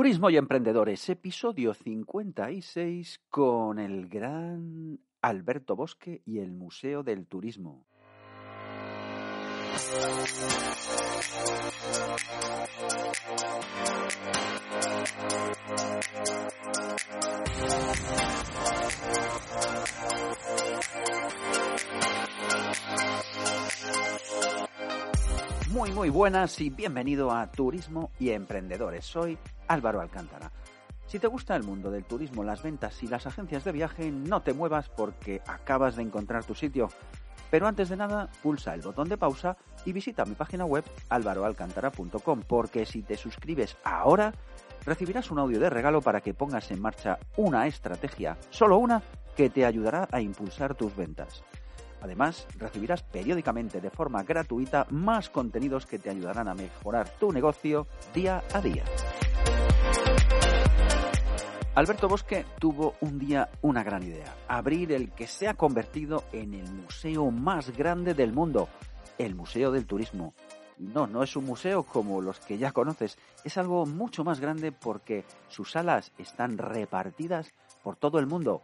Turismo y Emprendedores, episodio 56 con el gran Alberto Bosque y el Museo del Turismo. Muy, muy buenas y bienvenido a Turismo y Emprendedores. Soy Álvaro Alcántara. Si te gusta el mundo del turismo, las ventas y las agencias de viaje, no te muevas porque acabas de encontrar tu sitio. Pero antes de nada, pulsa el botón de pausa y visita mi página web alvaroalcantara.com porque si te suscribes ahora, recibirás un audio de regalo para que pongas en marcha una estrategia, solo una, que te ayudará a impulsar tus ventas. Además, recibirás periódicamente de forma gratuita más contenidos que te ayudarán a mejorar tu negocio día a día. Alberto Bosque tuvo un día una gran idea, abrir el que se ha convertido en el museo más grande del mundo, el Museo del Turismo. No, no es un museo como los que ya conoces, es algo mucho más grande porque sus salas están repartidas por todo el mundo.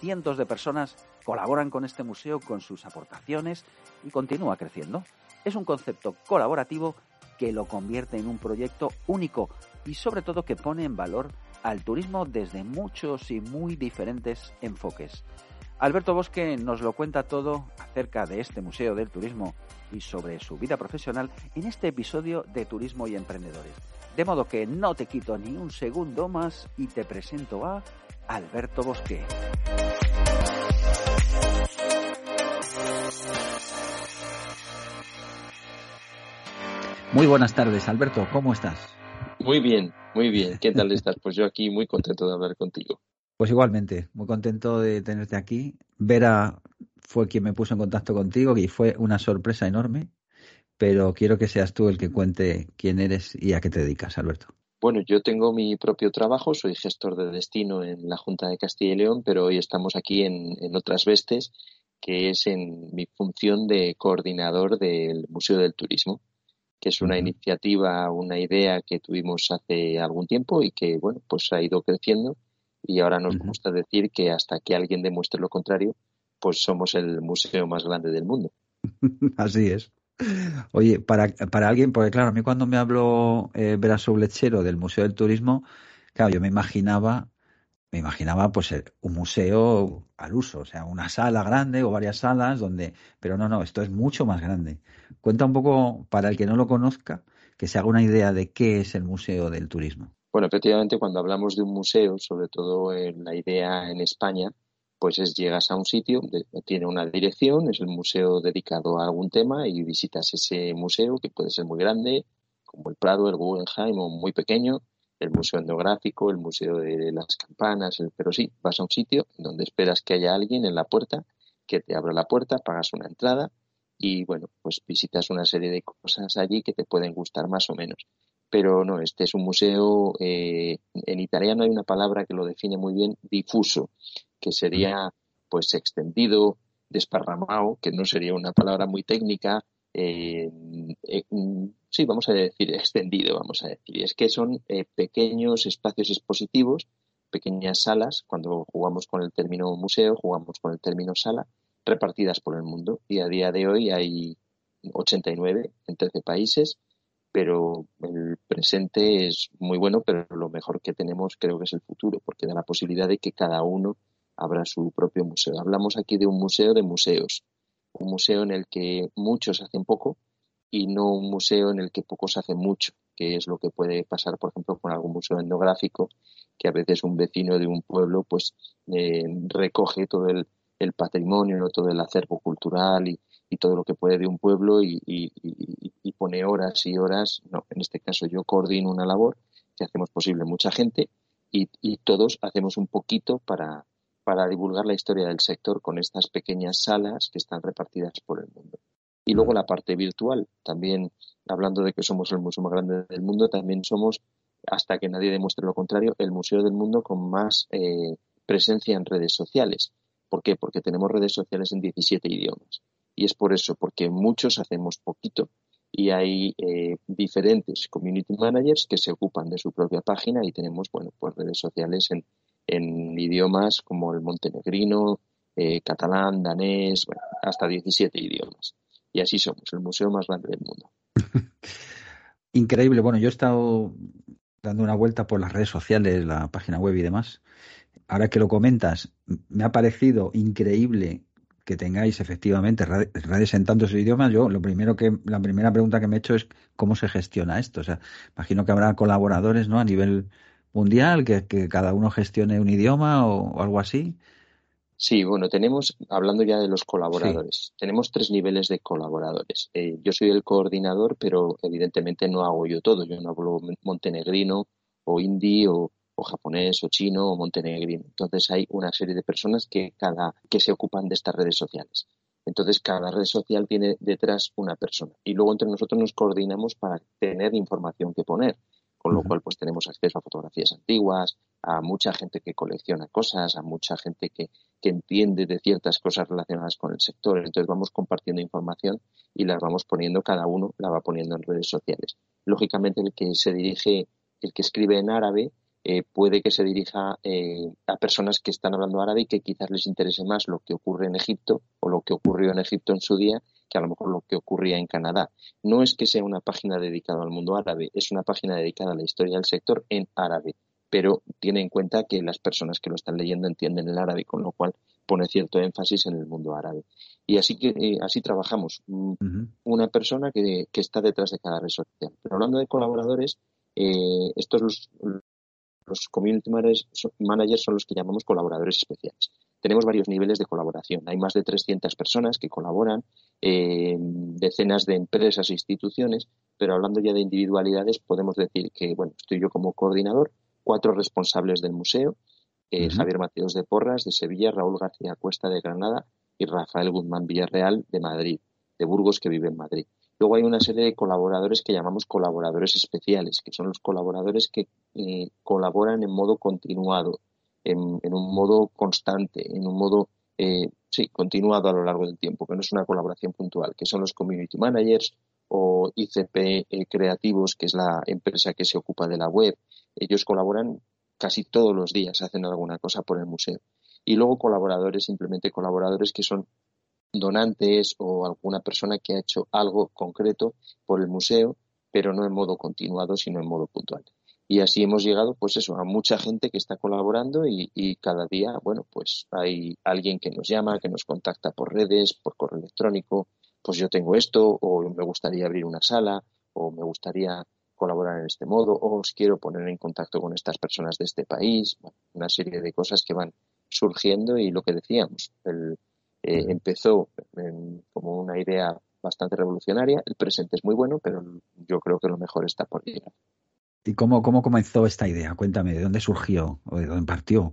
Cientos de personas colaboran con este museo con sus aportaciones y continúa creciendo. Es un concepto colaborativo que lo convierte en un proyecto único y sobre todo que pone en valor al turismo desde muchos y muy diferentes enfoques. Alberto Bosque nos lo cuenta todo acerca de este Museo del Turismo y sobre su vida profesional en este episodio de Turismo y Emprendedores. De modo que no te quito ni un segundo más y te presento a Alberto Bosque. Muy buenas tardes, Alberto, ¿cómo estás? Muy bien, muy bien. ¿Qué tal estás? Pues yo aquí muy contento de hablar contigo. Pues igualmente, muy contento de tenerte aquí. Vera fue quien me puso en contacto contigo y fue una sorpresa enorme, pero quiero que seas tú el que cuente quién eres y a qué te dedicas, Alberto. Bueno, yo tengo mi propio trabajo, soy gestor de destino en la Junta de Castilla y León, pero hoy estamos aquí en, en otras vestes, que es en mi función de coordinador del Museo del Turismo que es una iniciativa, una idea que tuvimos hace algún tiempo y que, bueno, pues ha ido creciendo y ahora nos gusta decir que hasta que alguien demuestre lo contrario, pues somos el museo más grande del mundo. Así es. Oye, para, para alguien, porque claro, a mí cuando me habló eh, Lechero del Museo del Turismo, claro, yo me imaginaba me imaginaba pues eh, un museo al uso, o sea, una sala grande o varias salas donde, pero no, no, esto es mucho más grande. Cuenta un poco para el que no lo conozca, que se haga una idea de qué es el Museo del Turismo. Bueno, efectivamente, cuando hablamos de un museo, sobre todo en la idea en España, pues es llegas a un sitio, tiene una dirección, es el museo dedicado a algún tema y visitas ese museo que puede ser muy grande, como el Prado, el Guggenheim o muy pequeño, el museo etnográfico, el museo de las campanas, pero sí, vas a un sitio donde esperas que haya alguien en la puerta, que te abra la puerta, pagas una entrada y bueno, pues visitas una serie de cosas allí que te pueden gustar más o menos. Pero no, este es un museo, eh, en italiano hay una palabra que lo define muy bien, difuso, que sería pues extendido, desparramado, que no sería una palabra muy técnica, eh, eh, sí, vamos a decir, extendido, vamos a decir. Es que son eh, pequeños espacios expositivos, pequeñas salas, cuando jugamos con el término museo, jugamos con el término sala, repartidas por el mundo. Y a día de hoy hay 89 en 13 países, pero el presente es muy bueno, pero lo mejor que tenemos creo que es el futuro, porque da la posibilidad de que cada uno abra su propio museo. Hablamos aquí de un museo de museos, un museo en el que muchos hacen poco y no un museo en el que pocos hacen mucho, que es lo que puede pasar, por ejemplo, con algún museo etnográfico, que a veces un vecino de un pueblo pues eh, recoge todo el, patrimonio, todo el acervo cultural y, todo lo que puede de un pueblo y, pone horas y horas. No, en este caso yo coordino una labor que hacemos posible mucha gente y, todos hacemos un poquito para, para divulgar la historia del sector con estas pequeñas salas que están repartidas por el mundo. Y luego la parte virtual, también hablando de que somos el museo más grande del mundo, también somos, hasta que nadie demuestre lo contrario, el museo del mundo con más eh, presencia en redes sociales. ¿Por qué? Porque tenemos redes sociales en 17 idiomas. Y es por eso, porque muchos hacemos poquito y hay eh, diferentes community managers que se ocupan de su propia página y tenemos bueno pues redes sociales en, en idiomas como el montenegrino, eh, catalán, danés, bueno, hasta 17 idiomas. Y así somos, el museo más grande del mundo. Increíble. Bueno, yo he estado dando una vuelta por las redes sociales, la página web y demás. Ahora que lo comentas, me ha parecido increíble que tengáis efectivamente redes en tantos idiomas, yo lo primero que, la primera pregunta que me he hecho es cómo se gestiona esto. O sea, imagino que habrá colaboradores, ¿no? A nivel mundial, que, cada uno gestione un idioma o, algo así. Sí, bueno, tenemos, hablando ya de los colaboradores, tenemos tres niveles de colaboradores. Eh, yo soy el coordinador, pero evidentemente no hago yo todo. Yo no hablo montenegrino o hindi o, o japonés o chino o montenegrino. Entonces hay una serie de personas que cada que se ocupan de estas redes sociales. Entonces cada red social tiene detrás una persona y luego entre nosotros nos coordinamos para tener información que poner, con lo cual pues tenemos acceso a fotografías antiguas, a mucha gente que colecciona cosas, a mucha gente que, que entiende de ciertas cosas relacionadas con el sector. Entonces vamos compartiendo información y las vamos poniendo, cada uno la va poniendo en redes sociales. Lógicamente el que se dirige, el que escribe en árabe, eh, puede que se dirija eh, a personas que están hablando árabe y que quizás les interese más lo que ocurre en Egipto o lo que ocurrió en Egipto en su día que a lo mejor lo que ocurría en Canadá. No es que sea una página dedicada al mundo árabe, es una página dedicada a la historia del sector en árabe, pero tiene en cuenta que las personas que lo están leyendo entienden el árabe, con lo cual pone cierto énfasis en el mundo árabe. Y así que eh, así trabajamos. Mm, una persona que, que, está detrás de cada red social. Pero hablando de colaboradores, estos los, los community managers son los que llamamos colaboradores especiales. Tenemos varios niveles de colaboración. Hay más de 300 personas que colaboran, decenas de empresas e instituciones, pero hablando ya de individualidades, podemos decir que, bueno, estoy yo como coordinador, cuatro responsables del museo, eh, Javier Mateos de Porras de Sevilla, Raúl García Cuesta de Granada y Rafael Guzmán Villarreal de Madrid, de Burgos, que vive en Madrid. Luego hay una serie de colaboradores que llamamos colaboradores especiales, que son los colaboradores que eh, colaboran en modo continuado, en, un modo constante, en un modo eh, sí, continuado a lo largo del tiempo, que no es una colaboración puntual, que son los community managers o ICP eh, creativos, que es la empresa que se ocupa de la web. Ellos colaboran casi todos los días, hacen alguna cosa por el museo. Y luego colaboradores, simplemente colaboradores que son donantes o alguna persona que ha hecho algo concreto por el museo, pero no en modo continuado, sino en modo puntual. Y así hemos llegado, pues eso, a mucha gente que está colaborando y, cada día, bueno, pues hay alguien que nos llama, que nos contacta por redes, por correo electrónico, pues yo tengo esto, o me gustaría abrir una sala, o me gustaría colaborar en este modo, o os quiero poner en contacto con estas personas de este país, una serie de cosas que van surgiendo y lo que decíamos, el, eh, empezó como una idea bastante revolucionaria. El presente es muy bueno, pero yo creo que lo mejor está por llegar. ¿Y cómo, cómo comenzó esta idea? Cuéntame, ¿de dónde surgió o de dónde partió?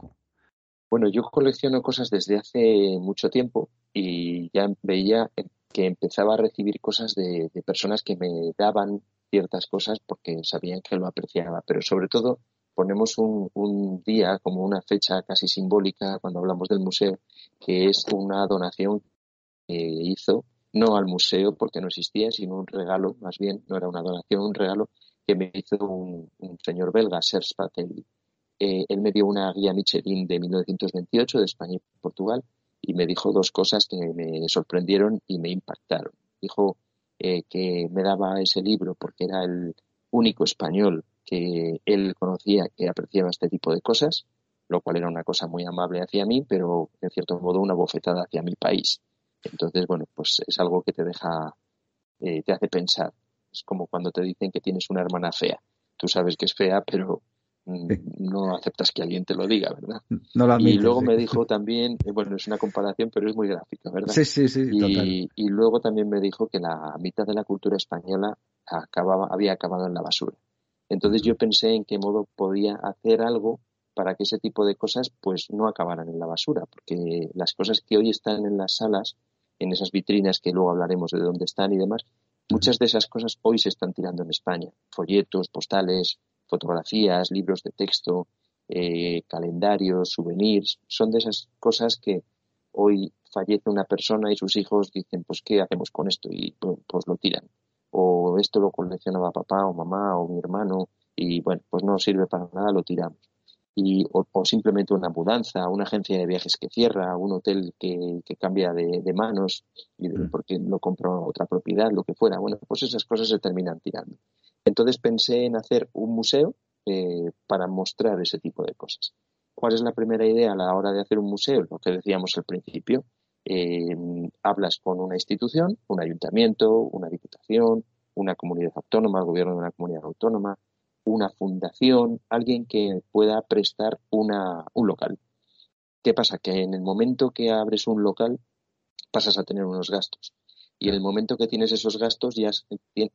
Bueno, yo colecciono cosas desde hace mucho tiempo y ya veía que empezaba a recibir cosas de, de personas que me daban ciertas cosas porque sabían que lo apreciaba, pero sobre todo ponemos un, un, día como una fecha casi simbólica cuando hablamos del museo, que es una donación que hizo, no al museo porque no existía, sino un regalo, más bien, no era una donación, un regalo que me hizo un, señor belga, Serge Patel. Eh, él me dio una guía Michelin de 1928 de España y Portugal y me dijo dos cosas que me sorprendieron y me impactaron. Dijo eh, que me daba ese libro porque era el único español que él conocía que apreciaba este tipo de cosas, lo cual era una cosa muy amable hacia mí, pero en cierto modo una bofetada hacia mi país. Entonces, bueno, pues es algo que te deja, eh, te hace pensar. Es como cuando te dicen que tienes una hermana fea. Tú sabes que es fea, pero mm, no aceptas que alguien te lo diga, ¿verdad? No y luego me dijo también, eh, bueno, es una comparación, pero es muy gráfica, ¿verdad? Sí, sí, sí. Y, y luego también me dijo que la mitad de la cultura española acababa, había acabado en la basura. Entonces yo pensé en qué modo podía hacer algo para que ese tipo de cosas pues no acabaran en la basura, porque las cosas que hoy están en las salas, en esas vitrinas que luego hablaremos de dónde están y demás, muchas de esas cosas hoy se están tirando en España. Folletos, postales, fotografías, libros de texto, eh, calendarios, souvenirs, son de esas cosas que hoy fallece una persona y sus hijos dicen, pues, ¿qué hacemos con esto? Y pues lo tiran o esto lo coleccionaba papá o mamá o mi hermano y bueno, pues no sirve para nada, lo tiramos. Y, o, simplemente una mudanza, una agencia de viajes que cierra, un hotel que, cambia de, manos y mm. porque no compró otra propiedad, lo que fuera. Bueno, pues esas cosas se terminan tirando. Entonces pensé en hacer un museo eh, para mostrar ese tipo de cosas. ¿Cuál es la primera idea a la hora de hacer un museo? Lo que decíamos al principio. Eh, hablas con una institución, un ayuntamiento, una diputación, una comunidad autónoma, el gobierno de una comunidad autónoma, una fundación, alguien que pueda prestar una, un local. ¿Qué pasa? Que en el momento que abres un local pasas a tener unos gastos. Y en el momento que tienes esos gastos ya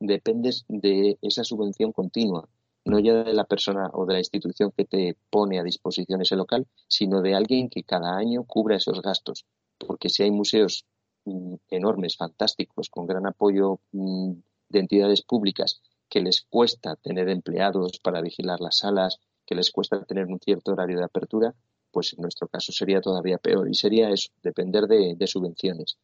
dependes de esa subvención continua, no ya de la persona o de la institución que te pone a disposición ese local, sino de alguien que cada año cubra esos gastos. Porque si hay museos mm, enormes, fantásticos, con gran apoyo mm, de entidades públicas que les cuesta tener empleados para vigilar las salas, que les cuesta tener un cierto horario de apertura, pues en nuestro caso sería todavía peor y sería eso, depender de, subvenciones.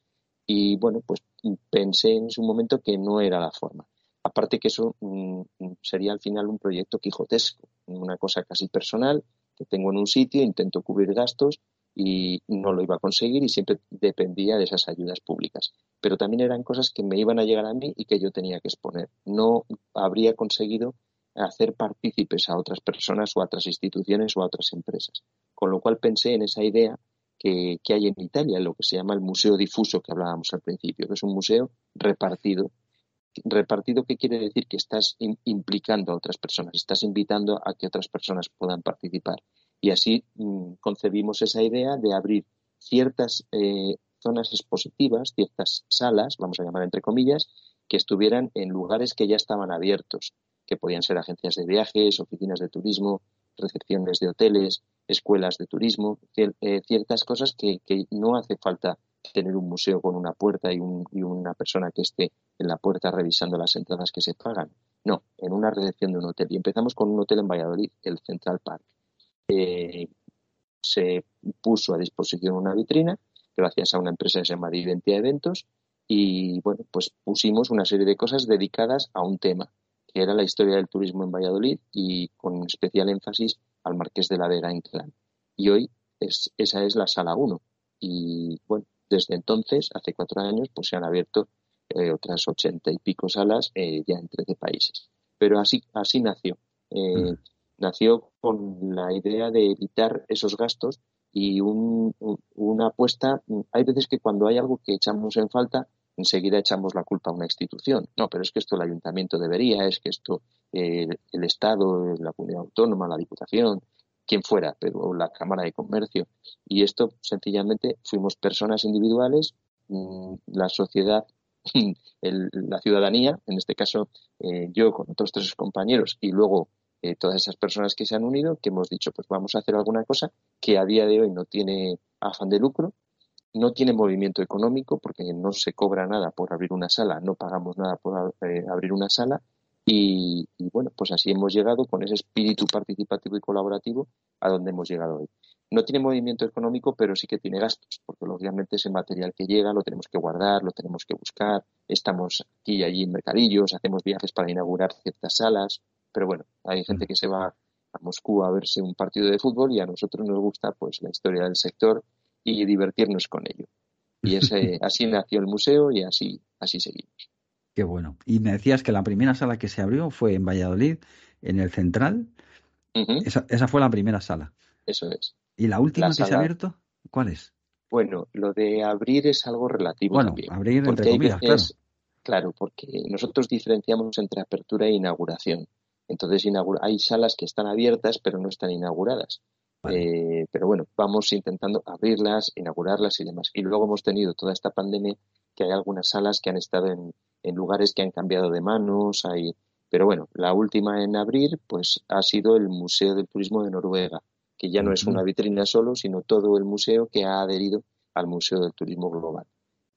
Y bueno, pues pensé en su momento que no era la forma. Aparte que eso mm, sería al final un proyecto quijotesco, una cosa casi personal que tengo en un sitio, intento cubrir gastos y no lo iba a conseguir y siempre dependía de esas ayudas públicas. Pero también eran cosas que me iban a llegar a mí y que yo tenía que exponer. No habría conseguido hacer partícipes a otras personas o a otras instituciones o a otras empresas. Con lo cual pensé en esa idea que, hay en Italia, lo que se llama el museo difuso que hablábamos al principio, que es un museo repartido. Repartido, ¿qué quiere decir? Que estás implicando a otras personas, estás invitando a que otras personas puedan participar. Y así mm, concebimos esa idea de abrir ciertas eh, zonas expositivas, ciertas salas, vamos a llamar entre comillas, que estuvieran en lugares que ya estaban abiertos, que podían ser agencias de viajes, oficinas de turismo, recepciones de hoteles, escuelas de turismo, eh, ciertas cosas que, no hace falta tener un museo con una puerta y, una persona que esté en la puerta revisando las entradas que se pagan. No, en una recepción de un hotel. Y empezamos con un hotel en Valladolid, el Central Park. Eh, se puso a disposición una vitrina gracias a una empresa que se llama Identidad Eventos y bueno, pues pusimos una serie de cosas dedicadas a un tema, que era la historia del turismo en Valladolid y con especial énfasis al Marqués de la Vega Inclán. Y hoy es, esa es la sala 1 y bueno, desde entonces, hace cuatro años, pues se han abierto eh, otras ochenta y pico salas eh, ya en 13 países. Pero así, así nació. Mm nació con la idea de evitar esos gastos y una apuesta. Hay veces que cuando hay algo que echamos en falta, enseguida echamos la culpa a una institución. No, pero es que esto el ayuntamiento debería, es que esto eh, el Estado, la comunidad autónoma, la Diputación, quien fuera, pero la Cámara de Comercio. Y esto sencillamente fuimos personas individuales, mm, la sociedad, la ciudadanía, en este caso eh, yo con otros tres compañeros y luego eh, todas esas personas que se han unido, que hemos dicho, pues vamos a hacer alguna cosa que a día de hoy no tiene afán de lucro, no tiene movimiento económico porque no se cobra nada por abrir una sala, no pagamos nada por eh, abrir una sala y, bueno, pues así hemos llegado con ese espíritu participativo y colaborativo a donde hemos llegado hoy. No tiene movimiento económico, pero sí que tiene gastos, porque obviamente ese material que llega lo tenemos que guardar, lo tenemos que buscar, estamos aquí y allí en mercadillos, hacemos viajes para inaugurar ciertas salas, pero bueno, hay gente que se va a Moscú a verse un partido de fútbol y a nosotros nos gusta pues la historia del sector y divertirnos con ello. Y ese, así nació el museo y así, así seguimos. Qué bueno. Y me decías que la primera sala que se abrió fue en Valladolid, en el Central. esa, fue la primera sala. Eso es. ¿Y la última que se ha abierto? ¿Cuál es? Bueno, lo de abrir es algo relativo bueno, abrir entre comillas, claro. Claro, porque nosotros diferenciamos entre apertura e inauguración. Entonces hay salas que están abiertas pero no están inauguradas. Eh, pero bueno, vamos intentando abrirlas, inaugurarlas y demás. Y luego hemos tenido toda esta pandemia que hay algunas salas que han estado en, lugares que han cambiado de manos. Hay, pero bueno, la última en abrir pues ha sido el Museo del Turismo de Noruega, que ya no es una vitrina solo, sino todo el museo que ha adherido al Museo del Turismo Global.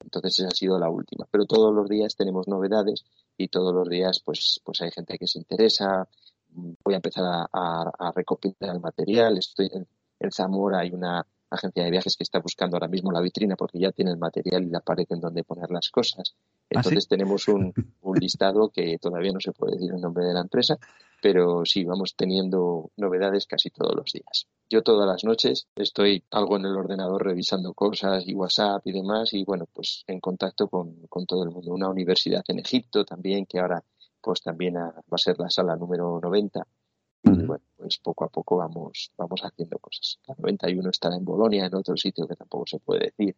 Entonces esa ha sido la última. Pero todos los días tenemos novedades y todos los días pues, pues hay gente que se interesa. Voy a empezar a, recopilar el material. Estoy en, Zamora, hay una agencia de viajes que está buscando ahora mismo la vitrina porque ya tiene el material y la pared en donde poner las cosas. Entonces tenemos un, un, listado que todavía no se puede decir el nombre de la empresa, pero sí, vamos teniendo novedades casi todos los días. Yo todas las noches estoy algo en el ordenador revisando cosas y WhatsApp y demás y bueno, pues en contacto con, con todo el mundo. Una universidad en Egipto también, que ahora pues también va a ser la sala número 90. Y bueno, pues poco a poco vamos, vamos haciendo cosas. La 91 estará en Bolonia, en otro sitio que tampoco se puede decir.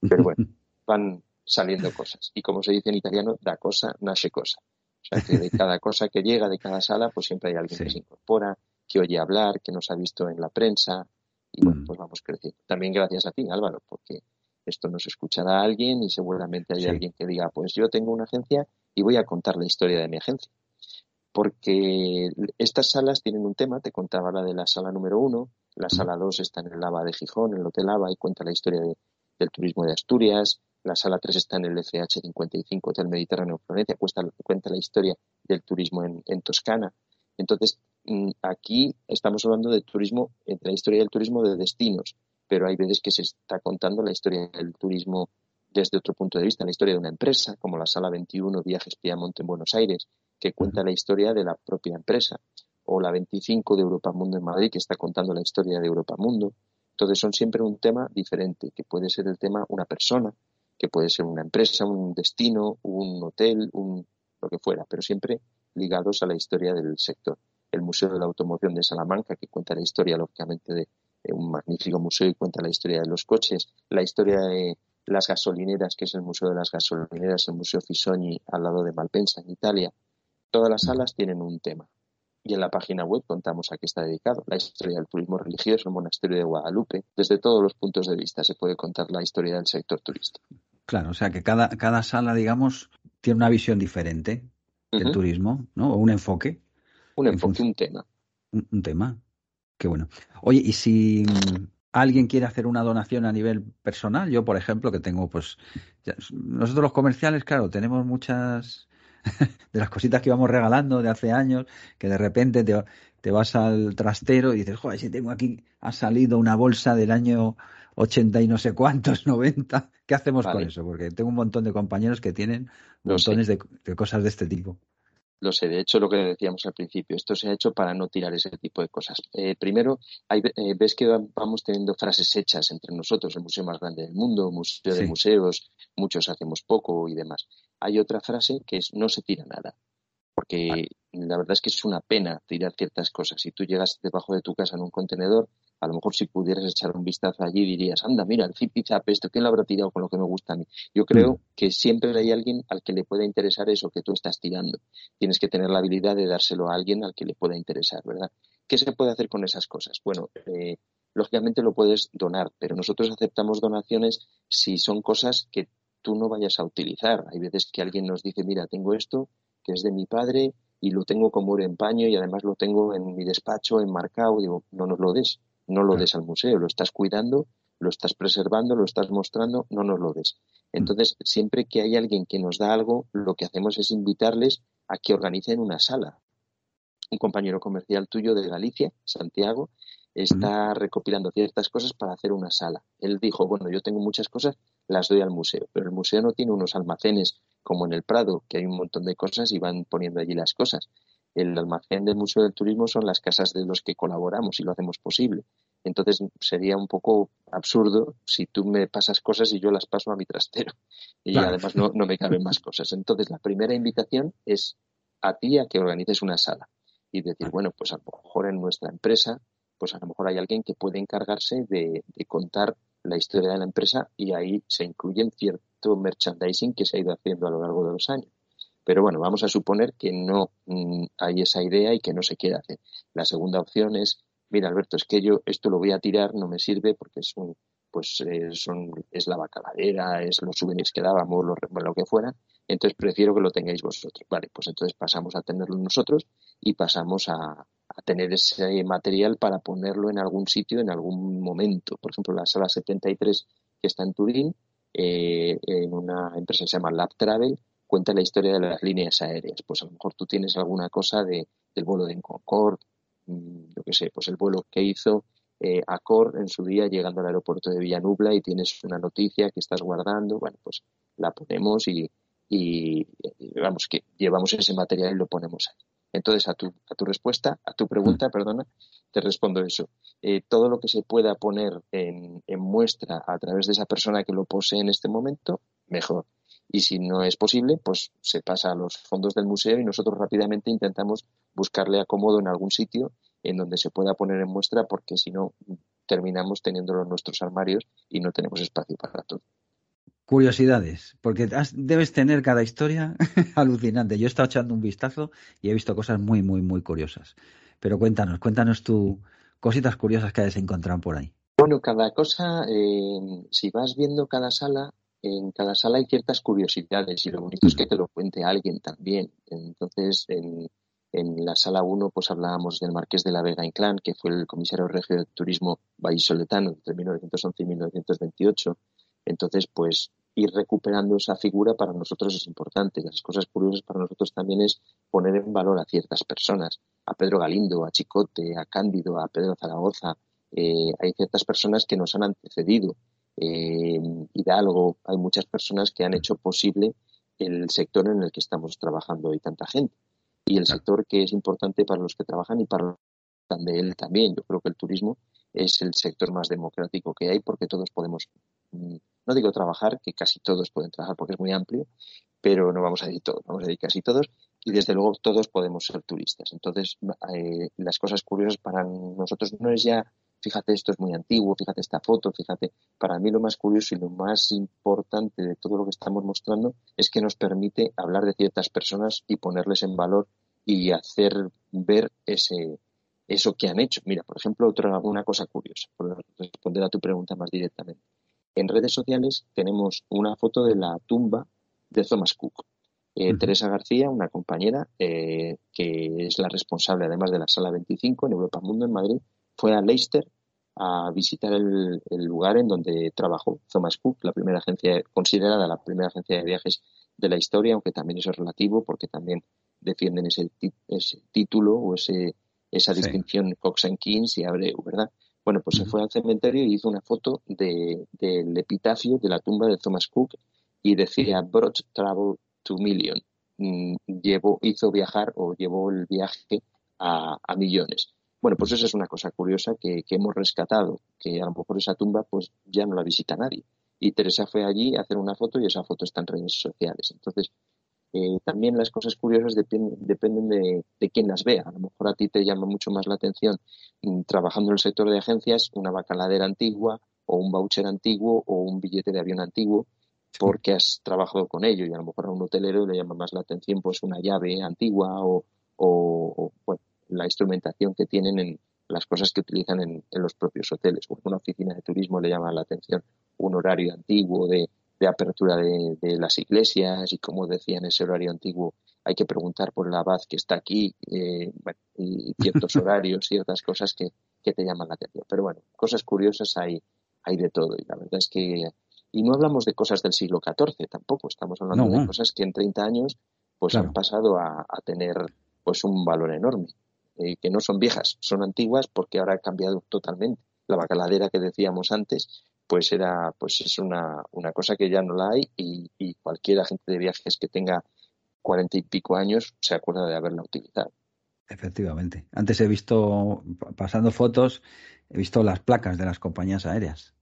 Pero bueno, van saliendo cosas. Y como se dice en italiano, da cosa, nace cosa. O sea que de cada cosa que llega, de cada sala, pues siempre hay alguien que se incorpora, que oye hablar, que nos ha visto en la prensa. Y bueno, mm. pues vamos creciendo. También gracias a ti, Álvaro, porque esto nos escuchará alguien y seguramente hay alguien que diga, pues yo tengo una agencia y voy a contar la historia de mi agencia. Porque estas salas tienen un tema, te contaba la de la sala número uno, la sala dos está en el Lava de Gijón, en el Hotel Lava, y cuenta la historia del turismo de Asturias, la sala 3 está en el FH55 Hotel Mediterráneo Florencia, cuenta, la historia del turismo en, Toscana. Entonces, aquí estamos hablando de turismo, de la historia del turismo de destinos, pero hay veces que se está contando la historia del turismo desde otro punto de vista, la historia de una empresa, como la Sala 21 Viajes Piamonte en Buenos Aires, que cuenta la historia de la propia empresa, o la 25 de Europa Mundo en Madrid, que está contando la historia de Europa Mundo. Entonces son siempre un tema diferente, que puede ser el tema una persona, que puede ser una empresa, un destino, un hotel, un lo que fuera, pero siempre ligados a la historia del sector. El Museo de la Automoción de Salamanca, que cuenta la historia, lógicamente, de, un magnífico museo y cuenta la historia de los coches, la historia de las gasolineras, que es el Museo de las Gasolineras, el Museo Fisoni al lado de Malpensa, en Italia. Todas las salas tienen un tema. Y en la página web contamos a qué está dedicado. La historia del turismo religioso, el monasterio de Guadalupe. Desde todos los puntos de vista se puede contar la historia del sector turístico. Claro, o sea que cada, cada sala, digamos, tiene una visión diferente del turismo, ¿no? O un enfoque. Un enfoque, un tema. un tema. Qué bueno. Oye, y si alguien quiere hacer una donación a nivel personal, yo por ejemplo que tengo pues nosotros los comerciales, claro, tenemos muchas de las cositas que íbamos regalando de hace años, que de repente te, vas al trastero y dices, joder, si tengo aquí, ha salido una bolsa del año 80 y no sé cuántos, 90, ¿qué hacemos con eso? Porque tengo un montón de compañeros que tienen montones de, cosas de este tipo. Lo sé, de hecho, lo que decíamos al principio, esto se ha hecho para no tirar ese tipo de cosas. Eh, primero, hay, eh, ves que vamos teniendo frases hechas entre nosotros, el museo más grande del mundo, museo de museos, muchos hacemos poco y demás. Hay otra frase que es no se tira nada, porque la verdad es que es una pena tirar ciertas cosas. Si tú llegas debajo de tu casa en un contenedor, a lo mejor si pudieras echar un vistazo allí dirías, anda, mira, el zipi zap, esto, ¿quién lo habrá tirado con lo que me gusta a mí? Yo creo mm. que siempre hay alguien al que le pueda interesar eso que tú estás tirando. Tienes que tener la habilidad de dárselo a alguien al que le pueda interesar, ¿verdad? ¿Qué se puede hacer con esas cosas? Bueno, eh, lógicamente lo puedes donar, pero nosotros aceptamos donaciones si son cosas que tú no vayas a utilizar. Hay veces que alguien nos dice, mira, tengo esto que es de mi padre y lo tengo como en paño y además lo tengo en mi despacho enmarcado. Digo, no nos lo des no lo des al museo, lo estás cuidando, lo estás preservando, lo estás mostrando, no nos lo des. Mm. Entonces, siempre que hay alguien que nos da algo, lo que hacemos es invitarles a que organicen una sala. Un compañero comercial tuyo de Galicia, Santiago, está recopilando ciertas cosas para hacer una sala. Él dijo, bueno, yo tengo muchas cosas, las doy al museo, pero el museo no tiene unos almacenes como en el Prado, que hay un montón de cosas y van poniendo allí las cosas el almacén del Museo del Turismo son las casas de los que colaboramos y lo hacemos posible. Entonces sería un poco absurdo si tú me pasas cosas y yo las paso a mi trastero. Y además no, no me caben más cosas. Entonces la primera invitación es a ti a que organices una sala y decir, bueno, pues a lo mejor en nuestra empresa, pues a lo mejor hay alguien que puede encargarse de, de contar la historia de la empresa y ahí se incluyen cierto merchandising que se ha ido haciendo a lo largo de los años. Pero bueno, vamos a suponer que no mm, hay esa idea y que no se quiere hacer. La segunda opción es, mira Alberto, es que yo esto lo voy a tirar, no me sirve porque es un, pues eh, son, es la bacaladera, es los souvenirs que dábamos, lo, lo que fuera, entonces prefiero que lo tengáis vosotros. Vale, pues entonces pasamos a tenerlo nosotros y pasamos a, tener ese material para ponerlo en algún sitio en algún momento. Por ejemplo, la sala 73 que está en Turín, eh, en una empresa que se llama Lab Travel, cuenta la historia de las líneas aéreas. Pues a lo mejor tú tienes alguna cosa de, del vuelo de Concorde, mm, yo qué sé, pues el vuelo que hizo eh, Accor en su día llegando al aeropuerto de Villanubla y tienes una noticia que estás guardando, bueno, pues la ponemos y, y, vamos, que llevamos ese material y lo ponemos ahí. Entonces, a tu, a tu respuesta, a tu pregunta, perdona, te respondo eso. Eh, todo lo que se pueda poner en, en, muestra a través de esa persona que lo posee en este momento, mejor. Y si no es posible, pues se pasa a los fondos del museo y nosotros rápidamente intentamos buscarle acomodo en algún sitio en donde se pueda poner en muestra, porque si no, terminamos teniéndolo en nuestros armarios y no tenemos espacio para todo. Curiosidades, porque debes tener cada historia alucinante. Yo he estado echando un vistazo y he visto cosas muy, muy, muy curiosas. Pero cuéntanos, cuéntanos tú cositas curiosas que hayas encontrado por ahí. Bueno, cada cosa, eh, si vas viendo cada sala, en cada sala hay ciertas curiosidades y lo bonito es que te lo cuente alguien también. Entonces, en, la sala 1 pues hablábamos del Marqués de la Vega Inclán, que fue el comisario regio de turismo vallisoletano entre 1911 y 1928. Entonces, pues ir recuperando esa figura para nosotros es importante. Las cosas curiosas para nosotros también es poner en valor a ciertas personas, a Pedro Galindo, a Chicote, a Cándido, a Pedro Zaragoza. Eh, hay ciertas personas que nos han antecedido. Eh, Hidalgo, hay muchas personas que han hecho posible el sector en el que estamos trabajando hoy tanta gente y el sector que es importante para los que trabajan y para de él también. Yo creo que el turismo es el sector más democrático que hay porque todos podemos, mm, no digo trabajar, que casi todos pueden trabajar porque es muy amplio, pero no vamos a decir todos, vamos a decir casi todos y desde luego todos podemos ser turistas. Entonces, eh, las cosas curiosas para nosotros no es ya fíjate, esto es muy antiguo, fíjate esta foto, fíjate, para mí lo más curioso y lo más importante de todo lo que estamos mostrando es que nos permite hablar de ciertas personas y ponerles en valor y hacer ver ese, eso que han hecho. Mira, por ejemplo, otra, una cosa curiosa, por responder a tu pregunta más directamente. En redes sociales tenemos una foto de la tumba de Thomas Cook. Eh, Teresa García, una compañera eh, que es la responsable además de la Sala 25 en Europa Mundo en Madrid, fue a Leicester a visitar el, lugar en donde trabajó Thomas Cook, la primera agencia, considerada la primera agencia de viajes de la historia, aunque también eso es relativo porque también defienden ese, ese título o ese, esa distinción Cox and Kings y Abreu, ¿verdad? Bueno, pues se fue al cementerio y hizo una foto del epitafio de la tumba de Thomas Cook y decía brought travel to million. Mm, llevó, hizo viajar o llevó el viaje a millones. Bueno, pues eso es una cosa curiosa que, hemos rescatado, que a lo mejor esa tumba pues ya no la visita nadie. Y Teresa fue allí a hacer una foto y esa foto está en redes sociales. Entonces, eh, también las cosas curiosas dependen de, de, quién las vea. A lo mejor a ti te llama mucho más la atención mm, trabajando en el sector de agencias una bacaladera antigua o un voucher antiguo o un billete de avión antiguo porque has trabajado con ello y a lo mejor a un hotelero le llama más la atención pues una llave antigua o, o bueno, la instrumentación que tienen en las cosas que utilizan en, los propios hoteles. Una oficina de turismo le llama la atención un horario antiguo de, apertura de, las iglesias y como decía en ese horario antiguo hay que preguntar por el abad que está aquí eh, y ciertos horarios, ciertas cosas que, te llaman la atención. Pero bueno, cosas curiosas hay, hay de todo y la verdad es que y no hablamos de cosas del siglo XIV tampoco, estamos hablando de cosas que en 30 años pues han pasado a, a tener pues un valor enorme. Eh, que no son viejas, son antiguas porque ahora ha cambiado totalmente. La bacaladera que decíamos antes, pues era, pues es una, una cosa que ya no la hay y, y cualquier agente de viajes que tenga cuarenta y pico años se acuerda de haberla utilizado. Efectivamente. Antes he visto, pasando fotos, he visto las placas de las compañías aéreas.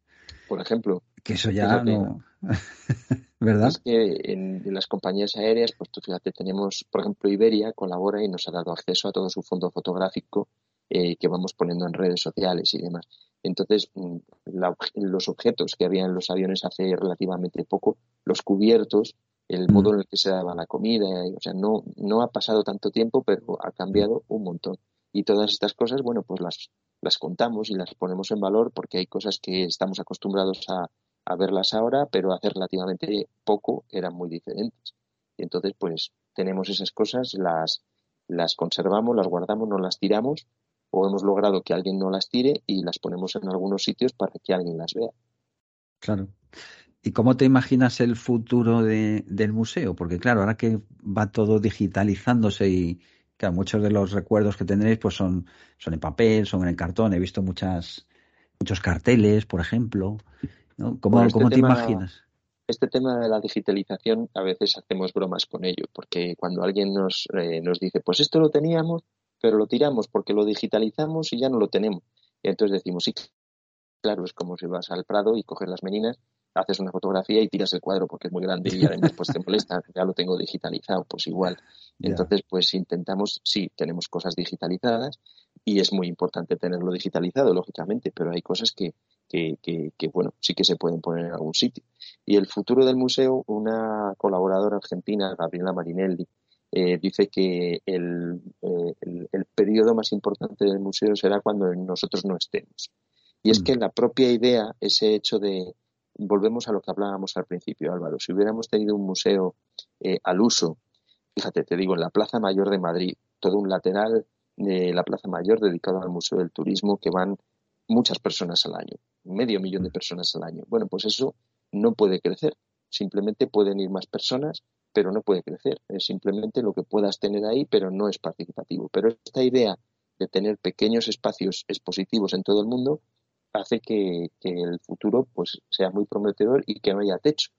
Por ejemplo. Que eso ya no. ¿Verdad? Es que en, las compañías aéreas, pues tú fíjate, tenemos, por ejemplo, Iberia colabora y nos ha dado acceso a todo su fondo fotográfico eh, que vamos poniendo en redes sociales y demás. Entonces, mm, los objetos que había en los aviones hace relativamente poco, los cubiertos, el mm. modo en el que se daba la comida, o sea, no, no ha pasado tanto tiempo, pero ha cambiado un montón. Y todas estas cosas, bueno, pues las, las contamos y las ponemos en valor porque hay cosas que estamos acostumbrados a, verlas ahora, pero hace relativamente poco eran muy diferentes. Y entonces, pues tenemos esas cosas, las, las conservamos, las guardamos, no las tiramos, o hemos logrado que alguien no las tire y las ponemos en algunos sitios para que alguien las vea. Claro. ¿Y cómo te imaginas el futuro de, del museo? Porque claro, ahora que va todo digitalizándose y claro, muchos de los recuerdos que tendréis pues son, son en papel, son en cartón. He visto muchas, muchos carteles, por ejemplo. ¿Cómo, este te imaginas? este tema de la digitalización a veces hacemos bromas con ello, porque cuando alguien nos, eh, nos dice, pues esto lo teníamos, pero lo tiramos porque lo digitalizamos y ya no lo tenemos. Y entonces decimos, sí, claro, es como si vas al Prado y coges las meninas, haces una fotografía y tiras el cuadro porque es muy grande y además pues te molesta, ya lo tengo digitalizado, pues igual. Entonces, pues intentamos, sí, tenemos cosas digitalizadas y es muy importante tenerlo digitalizado, lógicamente, pero hay cosas que, que, que, bueno, sí que se pueden poner en algún sitio. Y el futuro del museo, una colaboradora argentina, Gabriela Marinelli, eh, dice que el, eh, el, el, periodo más importante del museo será cuando nosotros no estemos. Y es mm. que la propia idea, ese hecho de, volvemos a lo que hablábamos al principio, Álvaro, si hubiéramos tenido un museo eh, al uso, fíjate, te digo, en la Plaza Mayor de Madrid, todo un lateral de la Plaza Mayor dedicado al Museo del Turismo, que van muchas personas al año, medio millón de personas al año. Bueno, pues eso no puede crecer, simplemente pueden ir más personas, pero no puede crecer, es simplemente lo que puedas tener ahí, pero no es participativo. Pero esta idea de tener pequeños espacios expositivos en todo el mundo hace que, el futuro pues sea muy prometedor y que no haya techo.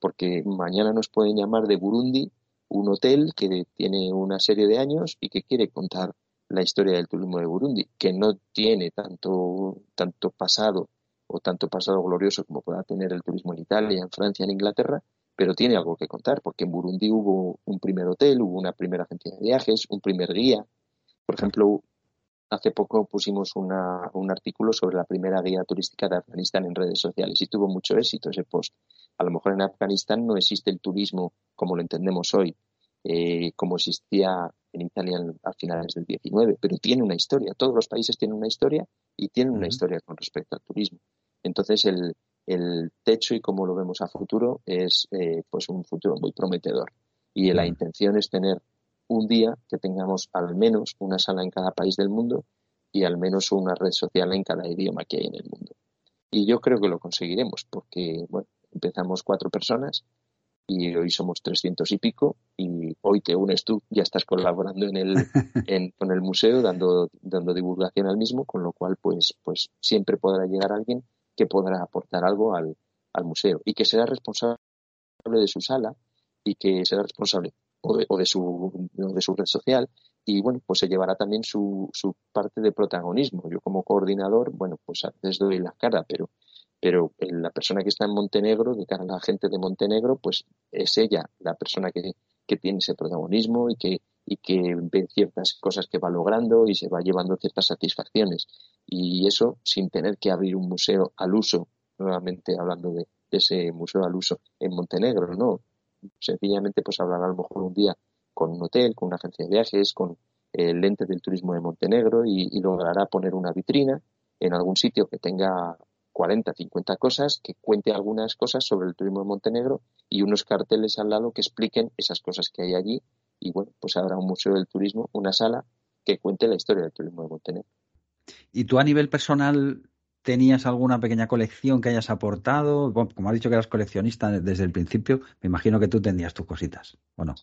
Porque mañana nos pueden llamar de Burundi un hotel que tiene una serie de años y que quiere contar la historia del turismo de Burundi, que no tiene tanto, tanto pasado o tanto pasado glorioso como pueda tener el turismo en Italia, en Francia, en Inglaterra, pero tiene algo que contar, porque en Burundi hubo un primer hotel, hubo una primera agencia de viajes, un primer guía. Por ejemplo, hace poco pusimos una, un artículo sobre la primera guía turística de Afganistán en redes sociales y tuvo mucho éxito ese post. A lo mejor en Afganistán no existe el turismo como lo entendemos hoy, eh, como existía en Italia a finales del 19, pero tiene una historia. Todos los países tienen una historia y tienen una historia con respecto al turismo. Entonces el, el techo y como lo vemos a futuro es eh, pues un futuro muy prometedor. Y la intención es tener un día que tengamos al menos una sala en cada país del mundo y al menos una red social en cada idioma que hay en el mundo. Y yo creo que lo conseguiremos porque, bueno, empezamos cuatro personas y hoy somos trescientos y pico y hoy te unes tú, ya estás colaborando en el, con el museo, dando, dando divulgación al mismo, con lo cual pues, pues siempre podrá llegar alguien que podrá aportar algo al, al museo y que será responsable de su sala y que será responsable o de, su, de su red social y bueno, pues se llevará también su, su parte de protagonismo. Yo como coordinador, bueno, pues a veces doy la cara, pero, pero la persona que está en Montenegro, de cara a la gente de Montenegro, pues es ella la persona que, que tiene ese protagonismo y que, y que ve ciertas cosas que va logrando y se va llevando ciertas satisfacciones. Y eso sin tener que abrir un museo al uso, nuevamente hablando de, de ese museo al uso en Montenegro, ¿no? Sencillamente pues hablar a lo mejor un día con un hotel, con una agencia de viajes, con el ente del turismo de Montenegro y, logrará poner una vitrina en algún sitio que tenga 40, 50 cosas, que cuente algunas cosas sobre el turismo de Montenegro y unos carteles al lado que expliquen esas cosas que hay allí. Y bueno, pues habrá un museo del turismo, una sala que cuente la historia del turismo de Montenegro. ¿Y tú a nivel personal ¿Tenías alguna pequeña colección que hayas aportado? como has dicho que eras coleccionista desde el principio, me imagino que tú tenías tus cositas, ¿o no?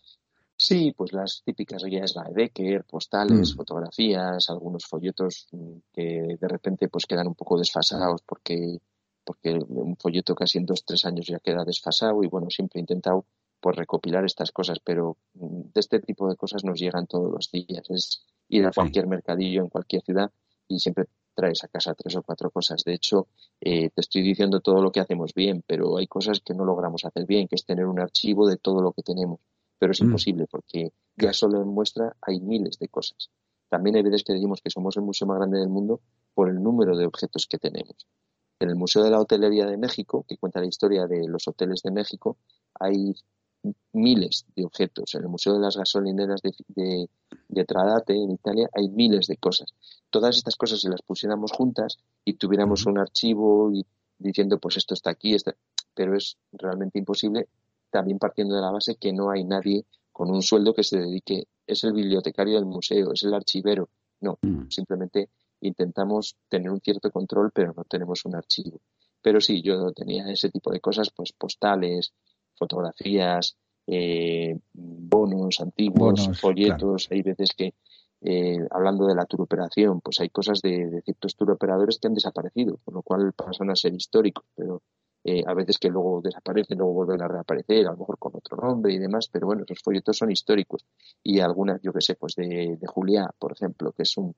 Sí, pues las típicas guías Becker, postales, mm. fotografías, algunos folletos mm, que de repente pues quedan un poco desfasados porque, porque un folleto casi en dos, tres años ya queda desfasado y bueno, siempre he intentado pues recopilar estas cosas, pero mm, de este tipo de cosas nos llegan todos los días. Es ir a cualquier mercadillo en cualquier ciudad y siempre traes a casa tres o cuatro cosas. De hecho, eh, te estoy diciendo todo lo que hacemos bien, pero hay cosas que no logramos hacer bien, que es tener un archivo de todo lo que tenemos. Pero es mm. imposible porque ya solo en muestra hay miles de cosas. También hay veces que decimos que somos el museo más grande del mundo por el número de objetos que tenemos. En el Museo de la Hotelería de México, que cuenta la historia de los hoteles de México, hay miles de objetos. En el Museo de las Gasolineras de, de, Tradate, en Italia, hay miles de cosas. Todas estas cosas, si las pusiéramos juntas y tuviéramos un archivo y diciendo, pues esto está aquí, pero es realmente imposible, también partiendo de la base que no hay nadie con un sueldo que se dedique, es el bibliotecario del museo, es el archivero. No, mm. simplemente intentamos tener un cierto control, pero no tenemos un archivo. Pero sí, yo tenía ese tipo de cosas, pues postales, fotografías, eh, bonos antiguos, folletos. Hay veces que, eh, hablando de la turoperación, pues hay cosas de, ciertos turoperadores que han desaparecido, con lo cual pasan a ser históricos, pero eh, a veces que luego desaparecen, luego vuelven a reaparecer, a lo mejor con otro nombre y demás, pero bueno, esos folletos son históricos. Y algunas, yo que sé, pues de, de Juliá, por ejemplo, que es un,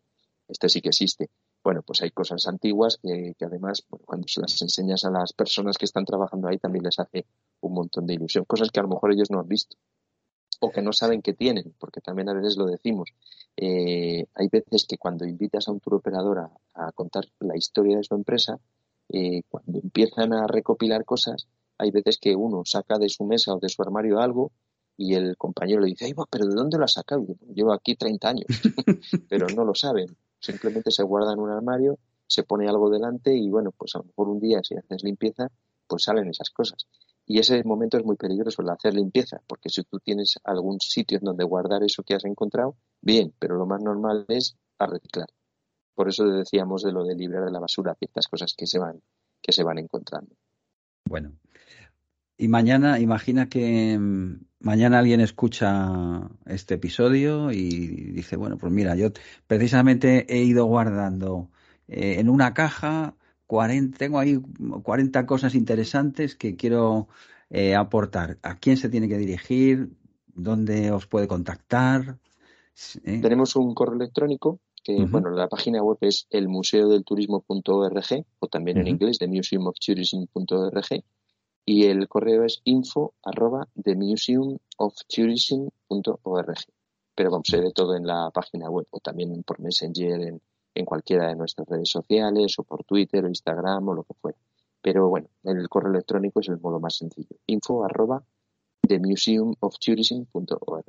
este sí que existe. Bueno, pues hay cosas antiguas que, que además, cuando se las enseñas a las personas que están trabajando ahí, también les hace un montón de ilusión. Cosas que a lo mejor ellos no han visto o que no saben que tienen, porque también a veces lo decimos. Eh, hay veces que cuando invitas a un tour operador a, contar la historia de su empresa, eh, cuando empiezan a recopilar cosas, hay veces que uno saca de su mesa o de su armario algo y el compañero le dice, Ay, pero ¿de dónde lo has sacado? Llevo aquí 30 años, pero no lo saben. Simplemente se guarda en un armario, se pone algo delante y bueno, pues a lo mejor un día si haces limpieza, pues salen esas cosas. Y ese momento es muy peligroso, el hacer limpieza, porque si tú tienes algún sitio en donde guardar eso que has encontrado, bien, pero lo más normal es a reciclar. Por eso decíamos de lo de librar de la basura ciertas cosas que se van, que se van encontrando. Bueno. Y mañana, imagina que mm, mañana alguien escucha este episodio y dice, bueno, pues mira, yo precisamente he ido guardando eh, en una caja tengo ahí 40 cosas interesantes que quiero eh, aportar. ¿A quién se tiene que dirigir? ¿Dónde os puede contactar? ¿Eh? Tenemos un correo electrónico que, bueno, la página web es elmuseodelturismo.org o también en inglés, de museumofturism.org y el correo es info arroba themuseumoftourism.org. Pero vamos, se ve todo en la página web o también por Messenger en, en cualquiera de nuestras redes sociales o por Twitter o Instagram o lo que fuera. Pero bueno, el correo electrónico es el modo más sencillo. Info arroba themuseumofTourism.org.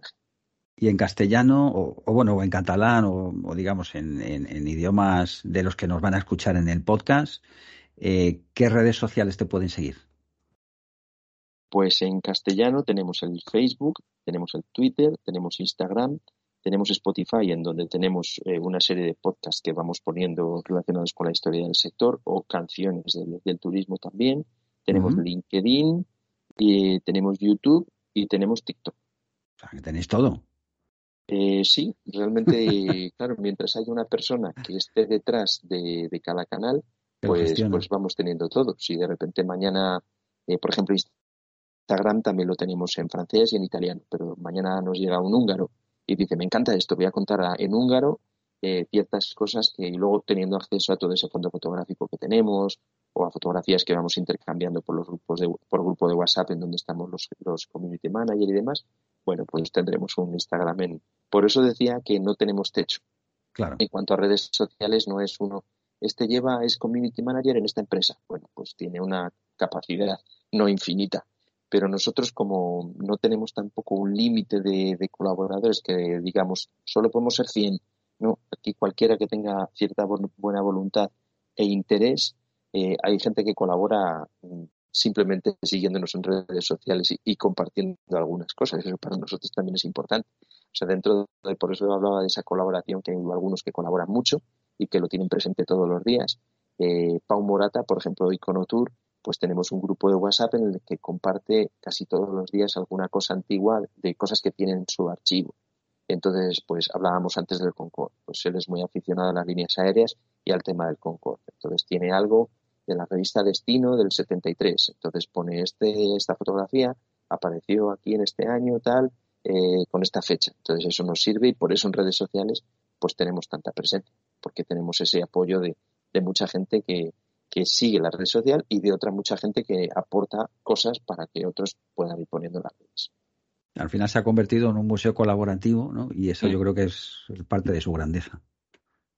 Y en castellano, o, bueno, o en catalán, o, digamos en, idiomas de los que nos van a escuchar en el podcast, eh, ¿qué redes sociales te pueden seguir? Pues en castellano tenemos el Facebook, tenemos el Twitter, tenemos Instagram, tenemos Spotify, en donde tenemos eh, una serie de podcasts que vamos poniendo relacionados con la historia del sector o canciones del, turismo también. Tenemos LinkedIn, tenemos YouTube y tenemos TikTok. O sea, que tenéis todo. Eh, sí, realmente, claro, mientras haya una persona que esté detrás de, cada canal, pues, pues vamos teniendo todo. Si de repente mañana, eh, por ejemplo, Instagram también lo tenemos en francés y en italiano, pero mañana nos llega un húngaro y dice, me encanta esto, voy a contar en húngaro eh, ciertas cosas que luego teniendo acceso a todo ese fondo fotográfico que tenemos o a fotografías que vamos intercambiando por los grupos de, por grupo de WhatsApp en donde estamos los, los community manager y demás, bueno, pues tendremos un Instagram en. Por eso decía que no tenemos techo. Claro. En cuanto a redes sociales, no es uno. Este lleva, es community manager en esta empresa. Bueno, pues tiene una capacidad no infinita pero nosotros como no tenemos tampoco un límite de, colaboradores que digamos solo podemos ser 100, no, aquí cualquiera que tenga cierta buena voluntad e interés, eh, hay gente que colabora mm, simplemente siguiéndonos en redes sociales y, compartiendo algunas cosas, eso para nosotros también es importante. O sea, dentro de, por eso hablaba de esa colaboración que hay algunos que colaboran mucho y que lo tienen presente todos los días. Eh, Pau Morata, por ejemplo, Iconotour, pues tenemos un grupo de WhatsApp en el que comparte casi todos los días alguna cosa antigua de cosas que tiene en su archivo. Entonces, pues hablábamos antes del Concorde. Pues él es muy aficionado a las líneas aéreas y al tema del Concorde. Entonces tiene algo de la revista Destino del 73. Entonces pone este, esta fotografía, apareció aquí en este año, tal, eh, con esta fecha. Entonces eso nos sirve y por eso en redes sociales pues tenemos tanta presencia, porque tenemos ese apoyo de mucha gente que, que sigue la red social y de otra mucha gente que aporta cosas para que otros puedan ir poniendo las redes. Al final se ha convertido en un museo colaborativo, ¿no? Y eso yo creo que es parte de su grandeza.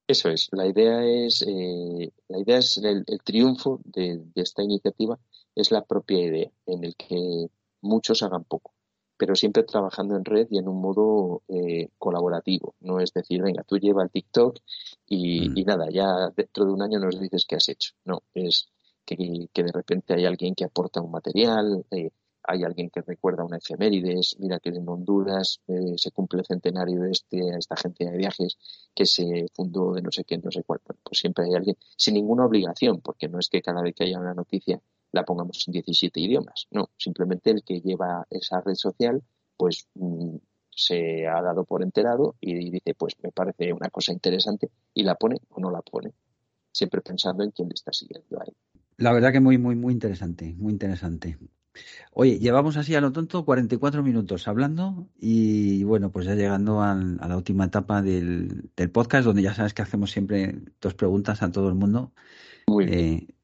Eso es. La idea es, eh, la idea es el, triunfo de, esta iniciativa es la propia idea, en el que muchos hagan poco pero siempre trabajando en red y en un modo eh, colaborativo. No es decir, venga, tú lleva el TikTok y, mm. nada, ya dentro de un año nos dices qué has hecho. No, es que, de repente hay alguien que aporta un material, eh, hay alguien que recuerda una efemérides, mira que en Honduras eh, se cumple el centenario de este, esta agencia de viajes que se fundó de no sé qué, no sé cuál. pues siempre hay alguien, sin ninguna obligación, porque no es que cada vez que haya una noticia la pongamos en 17 idiomas. No, simplemente el que lleva esa red social, pues mm, se ha dado por enterado y dice, pues me parece una cosa interesante y la pone o no la pone. Siempre pensando en quién le está siguiendo ahí. La verdad que muy, muy, muy interesante, muy interesante. Oye, llevamos así a lo tonto 44 minutos hablando y bueno, pues ya llegando a la última etapa del, podcast, donde ya sabes que hacemos siempre dos preguntas a todo el mundo. Muy bien. Eh,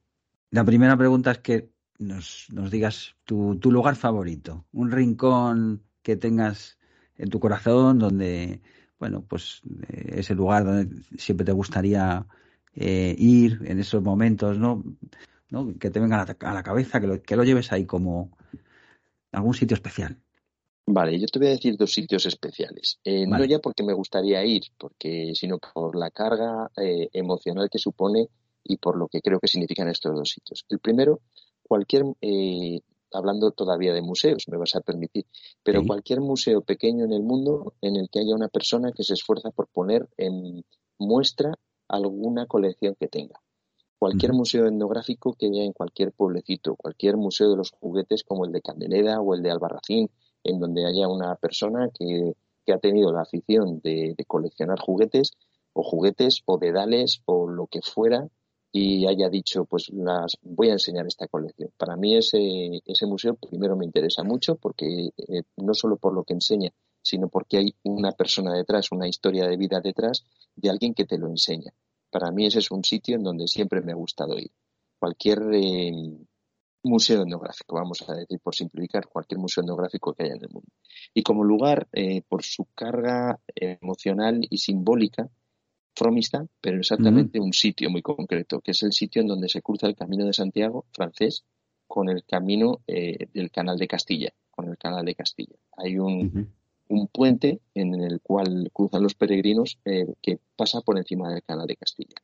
la primera pregunta es que nos, nos digas tu, tu, lugar favorito, un rincón que tengas en tu corazón donde, bueno, pues eh, es el lugar donde siempre te gustaría eh, ir en esos momentos, ¿no? ¿no? Que te venga a la, cabeza, que lo, que lo lleves ahí como algún sitio especial. Vale, yo te voy a decir dos sitios especiales. Eh, no ya porque me gustaría ir, porque, sino por la carga eh, emocional que supone y por lo que creo que significan estos dos sitios. El primero, cualquier, eh, hablando todavía de museos, me vas a permitir, pero cualquier museo pequeño en el mundo en el que haya una persona que se esfuerza por poner en muestra alguna colección que tenga. Cualquier museo etnográfico que haya en cualquier pueblecito, cualquier museo de los juguetes como el de Candeleda o el de Albarracín, en donde haya una persona que, ha tenido la afición de, coleccionar juguetes o juguetes o dedales o lo que fuera y haya dicho, pues las voy a enseñar esta colección. Para mí ese, ese museo primero me interesa mucho porque eh, no solo por lo que enseña, sino porque hay una persona detrás, una historia de vida detrás de alguien que te lo enseña. Para mí ese es un sitio en donde siempre me ha gustado ir. Cualquier eh, museo etnográfico, vamos a decir por simplificar, cualquier museo etnográfico que haya en el mundo. Y como lugar, eh, por su carga emocional y simbólica, Fromista, pero exactamente un sitio muy concreto, que es el sitio en donde se cruza el Camino de Santiago francés con el camino eh, del Canal de Castilla, con el Canal de Castilla. Hay un, un puente en el cual cruzan los peregrinos eh, que pasa por encima del canal de Castilla.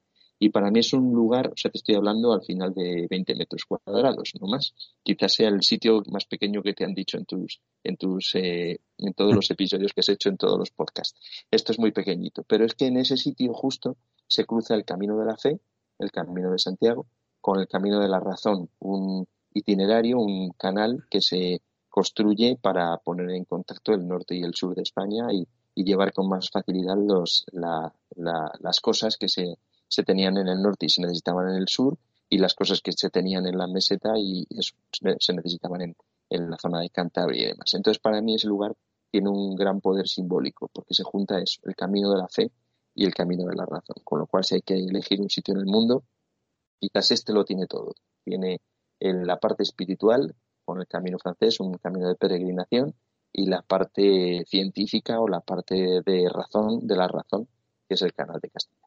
Y para mí es un lugar, o sea, te estoy hablando al final de 20 metros cuadrados, no más. Quizás sea el sitio más pequeño que te han dicho en tus, en tus, eh, en todos los episodios que has hecho en todos los podcasts. Esto es muy pequeñito, pero es que en ese sitio justo se cruza el camino de la fe, el camino de Santiago, con el camino de la razón, un itinerario, un canal que se construye para poner en contacto el norte y el sur de España y, llevar con más facilidad los, las cosas que se, se, tenían en el norte y se necesitaban en el sur y las cosas que se tenían en la meseta y se necesitaban en, en la zona de Cantabria y demás. Entonces, para mí ese lugar tiene un gran poder simbólico porque se junta eso, el camino de la fe y el camino de la razón. Con lo cual, si hay que elegir un sitio en el mundo, quizás este lo tiene todo. Tiene en la parte espiritual, con el camino francés, un camino de peregrinación, y la parte científica o la parte de razón, de la razón, que es el canal de Castilla.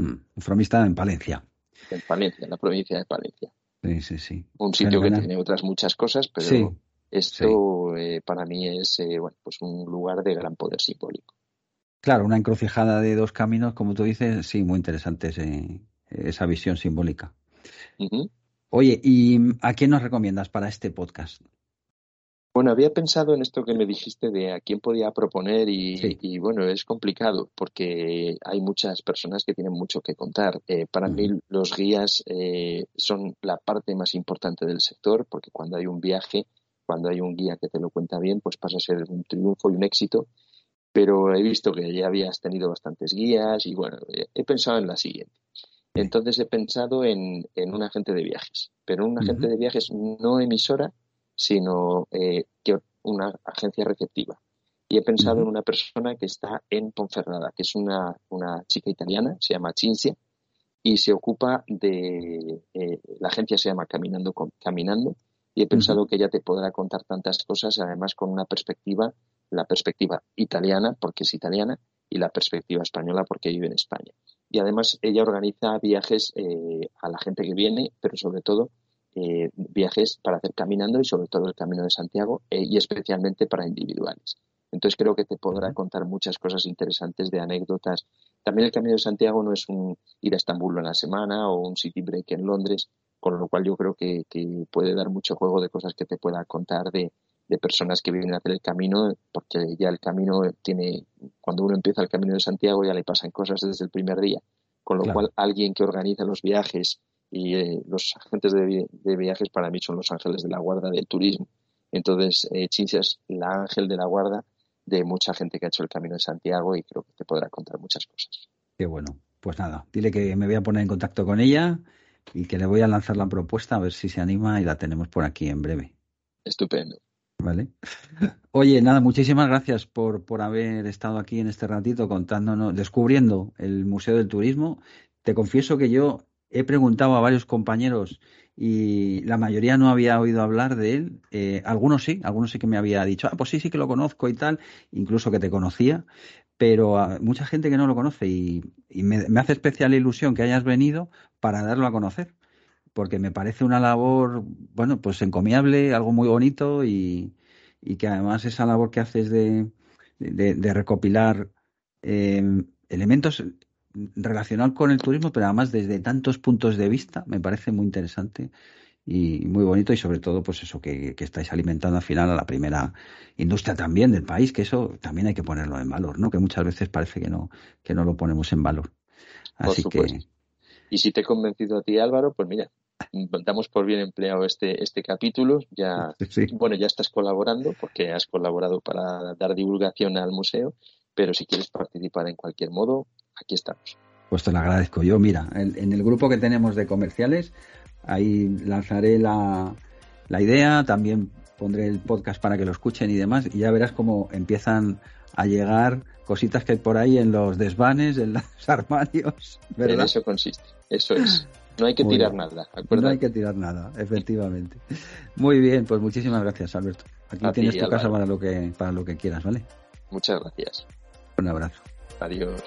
Mm, fromista en Palencia. En Palencia, en la provincia de Palencia. Sí, sí, sí. Un sitio que tiene otras muchas cosas, pero esto eh, para mí es eh, bueno, pues un lugar de gran poder simbólico. Claro, una encrucijada de dos caminos, como tú dices, sí, muy interesante esa visión simbólica. Oye, ¿y a quién nos recomiendas para este podcast? Bueno, había pensado en esto que me dijiste de a quién podía proponer y, bueno, es complicado porque hay muchas personas que tienen mucho que contar. Eh, para mí los guías eh, son la parte más importante del sector porque cuando hay un viaje, cuando hay un guía que te lo cuenta bien, pues pasa a ser un triunfo y un éxito. Pero he visto que ya habías tenido bastantes guías y bueno, he pensado en la siguiente. Entonces he pensado en, un agente de viajes, pero un agente de viajes no emisora, sino eh, que una agencia receptiva. Y he pensado en una persona que está en Ponferrada, que es una, chica italiana, se llama Cinzia, y se ocupa de. Eh, la agencia se llama Caminando, Caminando, y he pensado que ella te podrá contar tantas cosas, además con una perspectiva, la perspectiva italiana, porque es italiana, y la perspectiva española, porque vive en España y además ella organiza viajes eh, a la gente que viene, pero sobre todo eh, viajes para hacer caminando y sobre todo el Camino de Santiago eh, y especialmente para individuales. Entonces creo que te podrá contar muchas cosas interesantes de anécdotas. También el Camino de Santiago no es un ir a Estambul en la semana o un city break en Londres, con lo cual yo creo que, que puede dar mucho juego de cosas que te pueda contar de, de personas que vienen a hacer el camino, porque ya el camino tiene, cuando uno empieza el camino de Santiago ya le pasan cosas desde el primer día, con lo cual alguien que organiza los viajes y eh, los agentes de, viajes para mí son los ángeles de la guarda del turismo. Entonces, eh, es la ángel de la guarda de mucha gente que ha hecho el camino de Santiago y creo que te podrá contar muchas cosas. Qué bueno. Pues nada, dile que me voy a poner en contacto con ella y que le voy a lanzar la propuesta a ver si se anima y la tenemos por aquí en breve. Estupendo. Vale. Oye, nada, muchísimas gracias por, por haber estado aquí en este ratito contándonos, descubriendo el Museo del Turismo. Te confieso que yo he preguntado a varios compañeros y la mayoría no había oído hablar de él. Eh, algunos sí, algunos sí que me había dicho, ah, pues sí, sí que lo conozco y tal, incluso que te conocía, pero a mucha gente que no lo conoce y, me, hace especial ilusión que hayas venido para darlo a conocer, porque me parece una labor, bueno, pues encomiable, algo muy bonito y, y que además esa labor que haces de, de, de recopilar eh, elementos relacionados con el turismo, pero además desde tantos puntos de vista, me parece muy interesante y muy bonito y sobre todo pues eso que, que, estáis alimentando al final a la primera industria también del país que eso también hay que ponerlo en valor no que muchas veces parece que no que no lo ponemos en valor. Así que y si te he convencido a ti Álvaro pues mira damos por bien empleado este este capítulo ya sí. bueno ya estás colaborando porque has colaborado para dar divulgación al museo pero si quieres participar en cualquier modo aquí estamos pues te lo agradezco yo mira en, en el grupo que tenemos de comerciales Ahí lanzaré la, la, idea, también pondré el podcast para que lo escuchen y demás, y ya verás cómo empiezan a llegar cositas que hay por ahí en los desvanes, en los armarios. ¿verdad? En eso consiste, eso es. No hay que Muy tirar bien. nada. Acuérdate. No hay que tirar nada, efectivamente. Muy bien, pues muchísimas gracias, Alberto. Aquí a tienes ti, tu casa para lo que para lo que quieras, ¿vale? Muchas gracias. Un abrazo. Adiós.